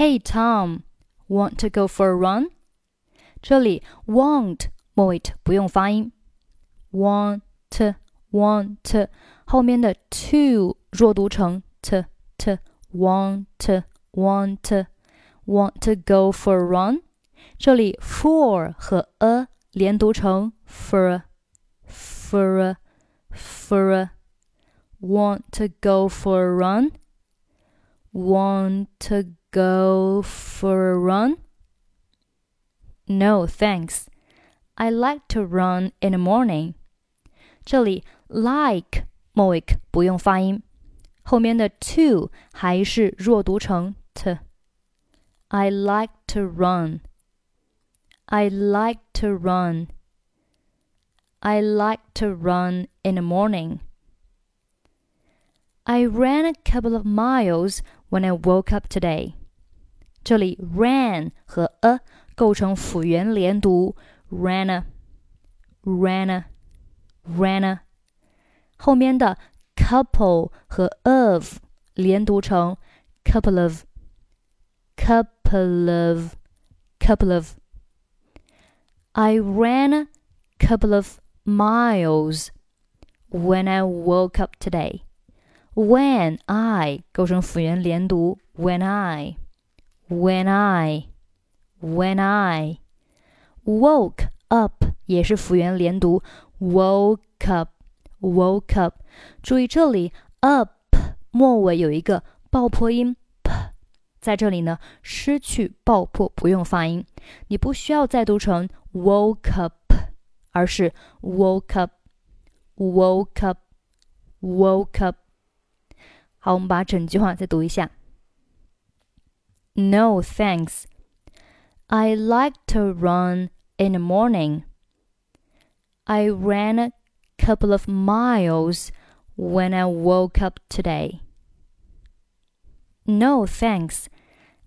Hey Tom, want to go for a run？这里 want 末尾不用发音，want want 后面的 to 弱读成 t t want want want to go for a run。这里 for 和 a 连读成 for for for want to go for a run want to go for a run no thanks I like to run in the morning 这里 like 末尾不用发音，后面的 to 还是弱读成 t。I like to run. I like to run. I like to run in the morning. I ran a couple of miles when I woke up today. 这里 ran 和 a 构成辅元连读，ran a ran a ran a 后面的 couple 和 of 连读成 couple of couple of couple of I ran a couple of miles when I woke up today. When I 构成辅元连读，when I, When I, when I woke up 也是辅元连读，woke up, woke up。注意这里 up 末尾有一个爆破音 p，在这里呢失去爆破，不用发音，你不需要再读成 woke up，而是 woke up，woke up，woke up。好，我们把整句话再读一下。No thanks. I like to run in the morning. I ran a couple of miles when I woke up today. No thanks.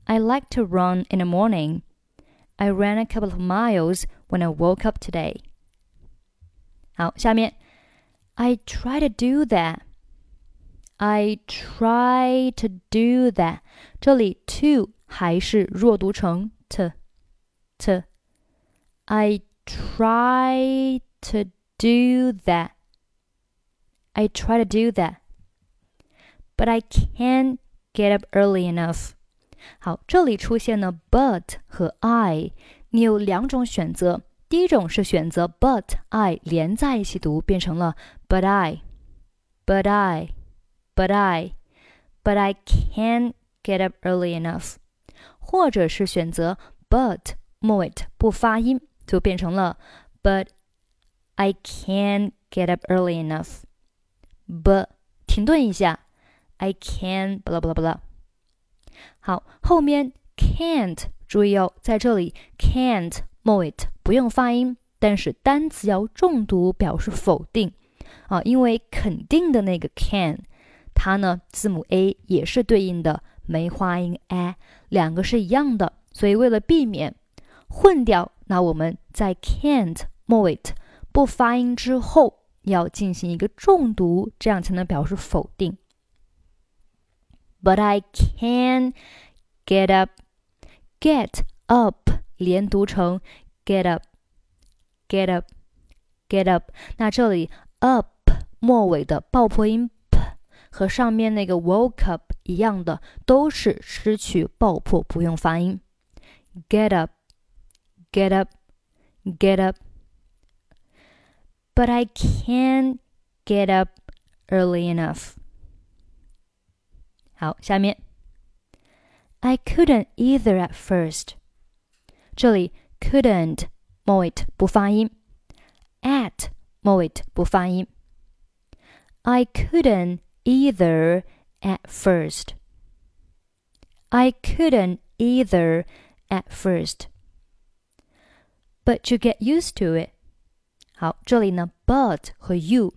I like to run in the morning. I ran a couple of miles when I woke up today. 好，下面 I try to do that. I try to do that. 这里 to 还是弱读成 t t. I try to do that. I try to do that. But I can't get up early enough. 好，这里出现了 but 和 I，你有两种选择。第一种是选择 but I 连在一起读，变成了 but I，but I，but I，but I can't get up early enough， 或者是选择 but 末尾不发音，就变成了 but I can get up early enough。But 停顿一下，I can 巴拉巴拉巴拉。好，后面 can't 注意哦，在这里 can't 末尾不用发音，但是单词要重读表示否定啊，因为肯定的那个 can，它呢字母 a 也是对应的梅花音 a，两个是一样的，所以为了避免混掉，那我们在 can't 末尾不发音之后要进行一个重读，这样才能表示否定。But I can get up, get up 连读成 get up, get up, get up。那这里 up 末尾的爆破音和上面那个 woke up 一样的，都是失去爆破，不用发音。Get up, get up, get up. But I can't get up early enough. 好，下面 I couldn't either at first。这里 couldn't 末尾不发音，at 末尾不发音。I couldn't either at first. I couldn't either at first. But you get used to it. 好，这里呢，but 和 you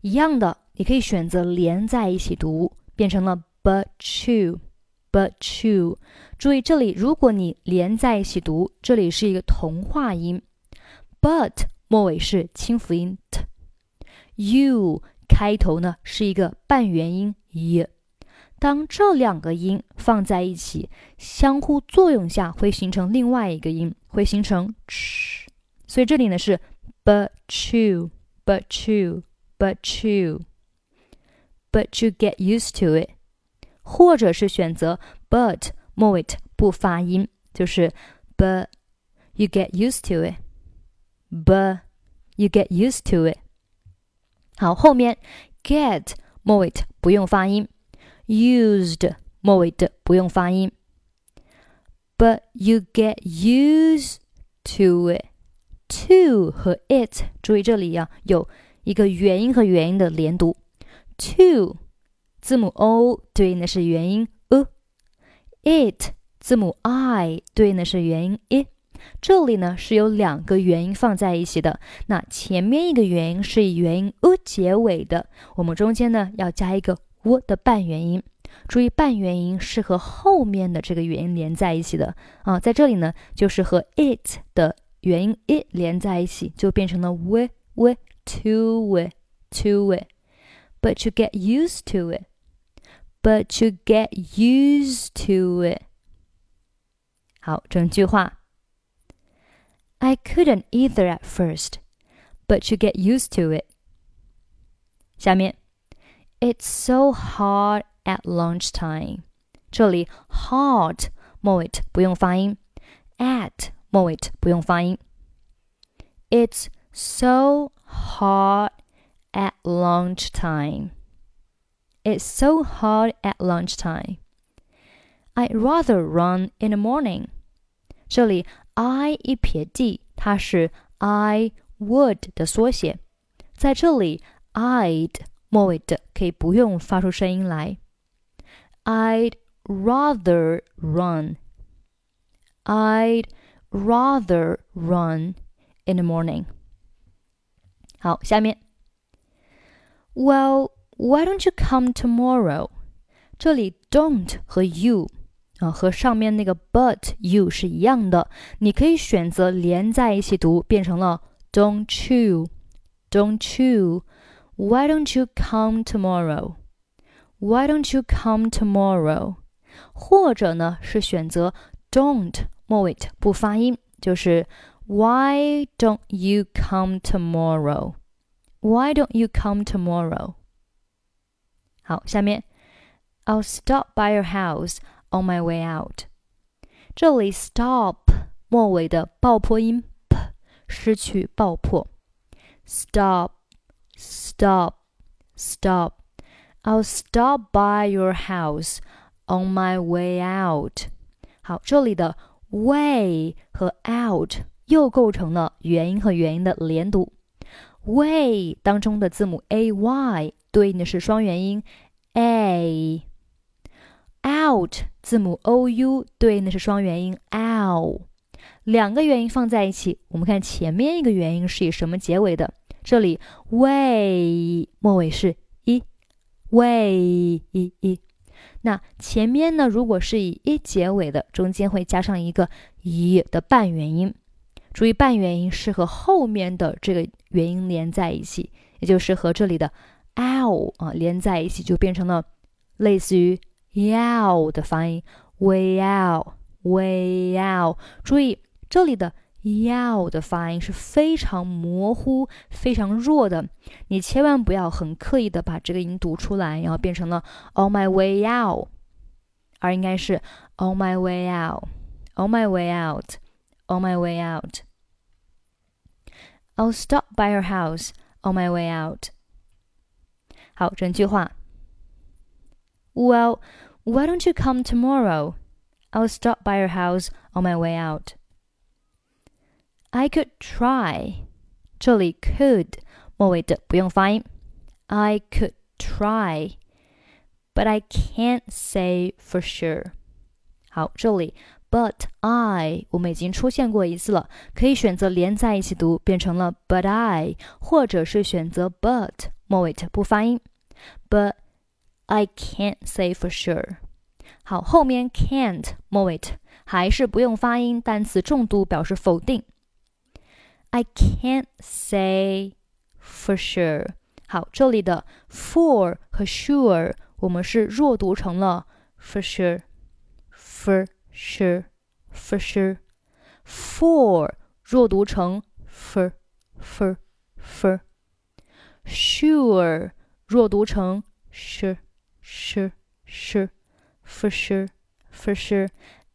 一样的，你可以选择连在一起读，变成了 but you。but you，注意这里，如果你连在一起读，这里是一个同化音，but 末尾是清辅音 t，you 开头呢是一个半元音 y， 当这两个音放在一起，相互作用下会形成另外一个音，会形成 ch。所以这里呢是 but you, but you, but you, but you get used to it，或者是选择 but 末尾不发音，就是 but you get used to it, but you get used to it。 好，后面 get 末尾不用发音，used 末尾的不用发音，but you get used to it。to 和 it，注意这里呀、啊、有一个元音和元音的连读。to 字母 o 对应的是元音 e，it 字母 i 对应的是元音 i。这里呢是有两个元音放在一起的，那前面一个元音是以元音 u 结尾的，我们中间呢要加一个 u 的半元音。注意半元音是和后面的这个元音连在一起的啊，在这里呢就是和 it 的。元音 it 连在一起，就变成了 we we to we to we。But you get used to it. But you get used to it. 好，整句话。I couldn't either at first, but you get used to it. 下面，It's so hard at lunchtime. 这里 hard 末尾不用发音，at 末尾不用发音。It's so hot at lunchtime. It's so hot at lunchtime. I'd rather run in the morning. 这里 I 一撇 d，它是 I would 的缩写，在这里 I'd 末尾的可以不用发出声音来。I'd rather run. I'd rather run in the morning. 好，下面，Well, why don't you come tomorrow？这里 don't 和 you 啊，和上面那个 but you 是一样的，你可以选择连在一起读，变成了 don't you，don't you。Why don't you come tomorrow? Why don't you come tomorrow? 或者呢是选择 don't 末尾不发音，就是 Why don't you come tomorrow? Why don't you come tomorrow? 好，下面 I'll stop by your house on my way out。这里 stop 末尾的爆破音 p 失去爆破，stop stop stop。I'll stop by your house on my way out。好，这里的 way 和 out 又构成了元音和元音的连读。way 当中的字母 a y 对应的是双元音 a。 Out 字母 o u 对应的是双元音 ow。两个元音放在一起，我们看前面一个元音是以什么结尾的？这里 way 末尾是一，way 一一。那前面呢？如果是以一结尾的，中间会加上一个一的半元音。注意，半元音是和后面的这个元音连在一起，也就是和这里的 ow 啊连在一起，就变成了类似于 yow 的发音，way out，way out。注意这里的 yow 的发音是非常模糊、非常弱的，你千万不要很刻意的把这个音读出来，然后变成了 on my way out，而应该是 on my way out，on my way out，on my way out。I'll stop by your house on my way out。好，整句话。 Well, why don't you come tomorrow? I'll stop by your house on my way out. I could try. 这里 could 末尾的不用发音。I could try, but I can't say for sure. 好，这里 but I 我们已经出现过一次了，可以选择连在一起读，变成了 but I，或者是选择 but 末尾不发音。But I can't say for sure。好，后面 can't 末尾还是不用发音，单词重读表示否定。I can't say for sure。好，这里的 for 和 sure 我们是弱读成了 for sure，for sure，for sure。for 弱读成 for for for。sure 弱读成 sure sure sure for sure for sure.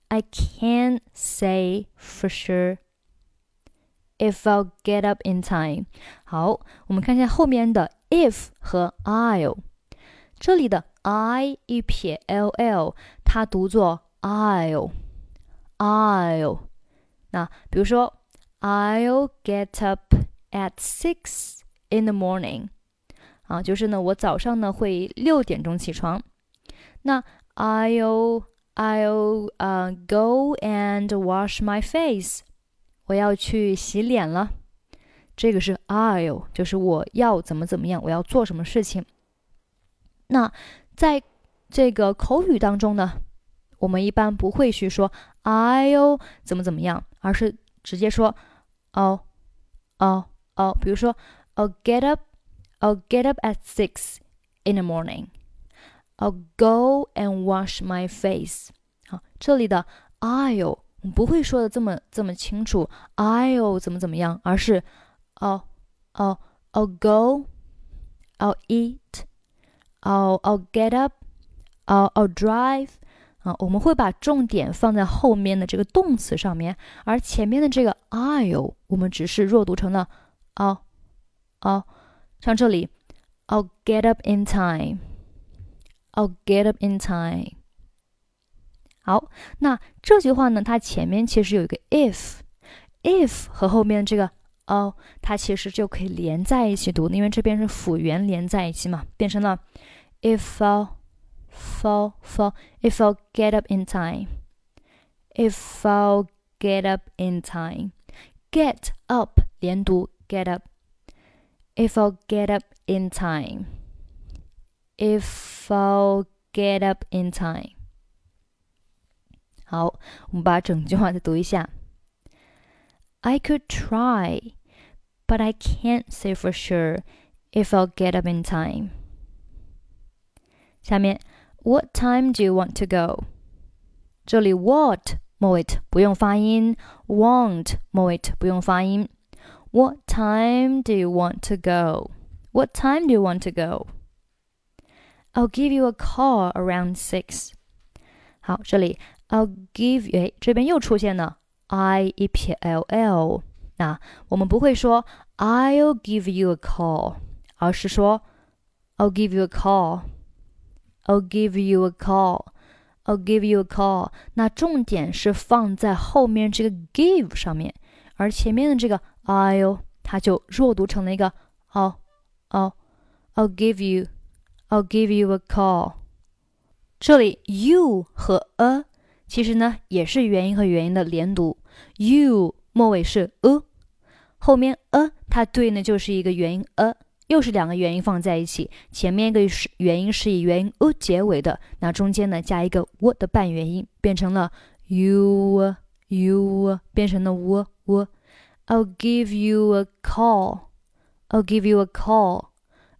I can't say for sure if I'll get up in time。好，我们看一下后面的 if 和 I'll。这里的 I 一撇 L L，它读作 I'll I'll。那比如说 I'll get up at six in the morning。 啊，就是呢，我早上呢会六点钟起床。那 I'll I'll uh go and wash my face。我要去洗脸了。这个是 I'll，就是我要怎么怎么样，我要做什么事情。那在这个口语当中呢，我们一般不会去说 I'll 怎么怎么样，而是直接说哦哦哦，比如说 I'll get up I'll get up at six in the morning. I'll go and wash my face. 好，这里的 I'll 我们不会说的这么这么清楚，I'll 怎么怎么样，而是哦哦 I'll go, I'll eat, I'll I'll get up, I'll I'll drive. 啊，我们会把重点放在后面的这个动词上面，而前面的这个 I'll 我们只是弱读成了哦哦。 像这里，I'll get up in time. I'll get up in time. 好，那这句话呢，它前面其实有一个 if，if 和后面这个 oh，它其实就可以连在一起读，因为这边是辅元连在一起嘛，变成了 if I'll fall fall if I'll get up in time. If I'll get up in time. Get up 连读 get up if I'll get up in time. If I'll get up in time. 好，我们把整句话再读一下。I could try, but I can't say for sure if I'll get up in time. 下面，What time do you want to go？这里 what 末尾不用发音，want 末尾不用发音。 what time do you want to go? What time do you want to go? I'll give you a call around six. 好，这里 I'll give you 哎，这边又出现了 I 一撇 L L。那我们不会说 I'll give you a call，而是说 I'll give you a call。I'll give you a call. I'll give you a call。那重点是放在后面这个 give 上面，而前面的这个 I'll，它就弱读成了一个哦哦，I'll give you，I'll give you a call。这里 you 和 a 其实呢也是元音和元音的连读，you 末尾是 a，后面 a 它对应的就是一个元音 a，又是两个元音放在一起，前面一个是元音是以元音 a 结尾的，那中间呢加一个 w 的半元音，变成了 you you，变成了 w w。I'll give you a call. I'll give you a call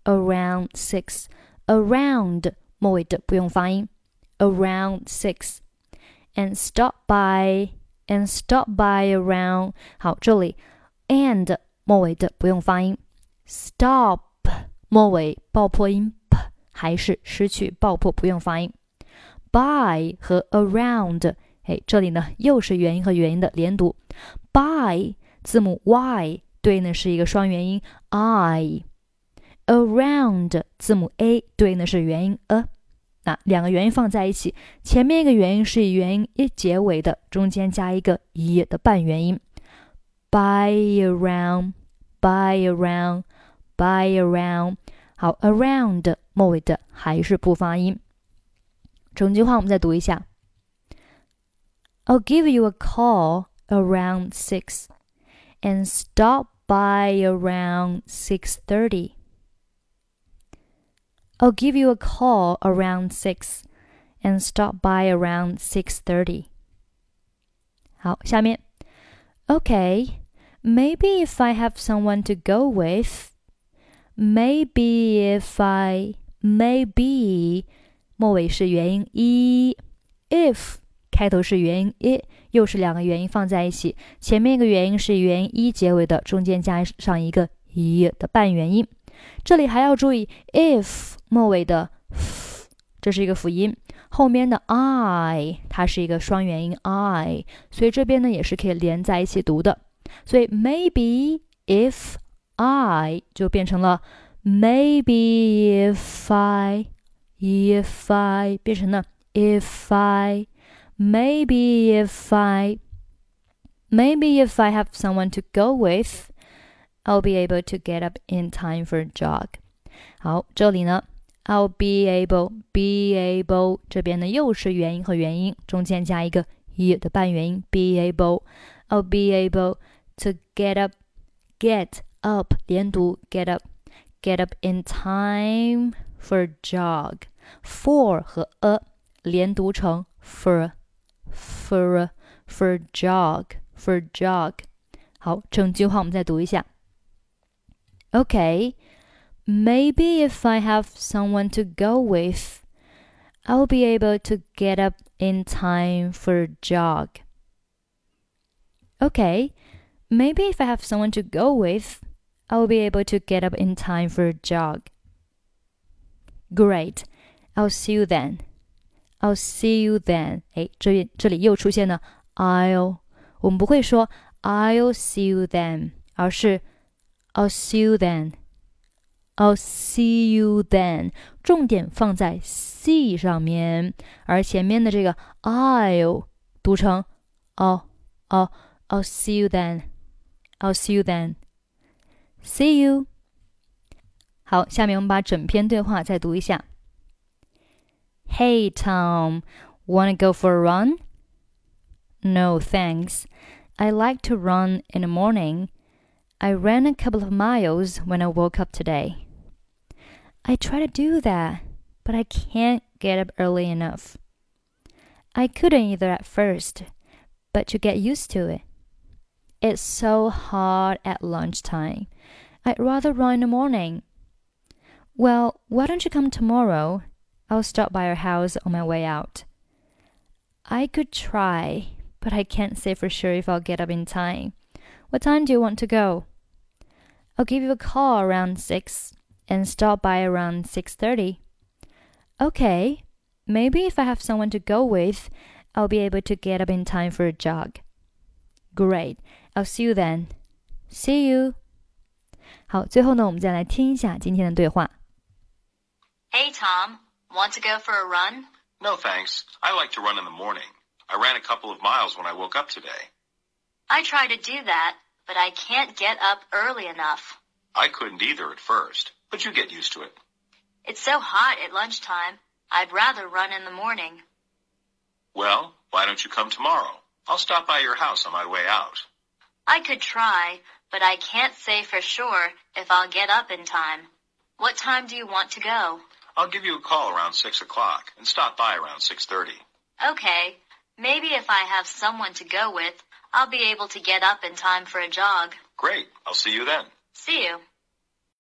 around six. Around 末尾的不用发音。Around six, and stop by and stop by around. 好，这里 and 末尾的不用发音。Stop 末尾爆破音 p 还是失去爆破，不用发音。By 和 around，哎，这里呢又是元音和元音的连读。By 字母 y 对应的是一个双元音 i，around 字母 a 对应的是元音 a，那两个元音放在一起，前面一个元音是以元音 e 结尾的，中间加一个 e 的半元音。by around，by around，by around，好，around 末尾的还是不发音。整句话我们再读一下。I'll give you a call around six and stop by around 6:30. I'll give you a call around 6 and stop by around 6:30. 好，下面 Okay, maybe if I have someone to go with, maybe if I maybe 末尾是元音 e；if 开头是元音 i，又是两个元音放在一起，前面一个元音是元音 e 结尾的，中间加上一个 e 的半元音。这里还要注意，if 末尾的 f，这是一个辅音，后面的 i 它是一个双元音 i，所以这边呢也是可以连在一起读的。所以 maybe if I 就变成了 maybe if I if I 变成了 if I maybe if I maybe if I have someone to go with I'll be able to get up in time for a jog。好，这里呢，I'll be able be able 这边呢又是元音和元音，中间加一个 e 的半元音，be able I'll be able to get up get up 连读 get up get up in time for jog for 和 a 连读成 for for for jog for jog。好，整句话我们再读一下。Okay, maybe if I have someone to go with, I'll be able to get up in time for a jog. Okay, maybe if I have someone to go with, I'll be able to get up in time for a jog. Great, I'll see you then. I'll see you then. 哎，这这里又出现了 I'll，我们不会说 I'll see you then，而是 I'll see you then. I'll see you then. 重点放在 see 上面，而前面的这个 I'll 读成 I'll I'll I'll see you then. I'll see you then. See you. 好，下面我们把整篇对话再读一下。Hey Tom, wanna go for a run? No, thanks. I like to run in the morning. I ran a couple of miles when I woke up today. I try to do that, but I can't get up early enough. I couldn't either at first, but you get used to it. It's so hot at lunchtime. I'd rather run in the morning. Well, why don't you come tomorrow? I'll stop by your house on my way out. I could try, but I can't say for sure if I'll get up in time. What time do you want to go? I'll give you a call around 6 and stop by around 6:30. Okay. Maybe if I have someone to go with, I'll be able to get up in time for a jog. Great. I'll see you then. See you. 好，最后呢，我们再来听一下今天的对话。Hey Tom, want to go for a run? No, thanks. I like to run in the morning. I ran a couple of miles when I woke up today. I try to do that, but I can't get up early enough. I couldn't either at first, but you get used to it. It's so hot at lunchtime. I'd rather run in the morning. Well, why don't you come tomorrow? I'll stop by your house on my way out. I could try, but I can't say for sure if I'll get up in time. What time do you want to go? I'll give you a call around 6 o'clock and stop by around 6.30. Okay. Maybe if I have someone to go with, I'll be able to get up in time for a jog. Great. I'll see you then. See you.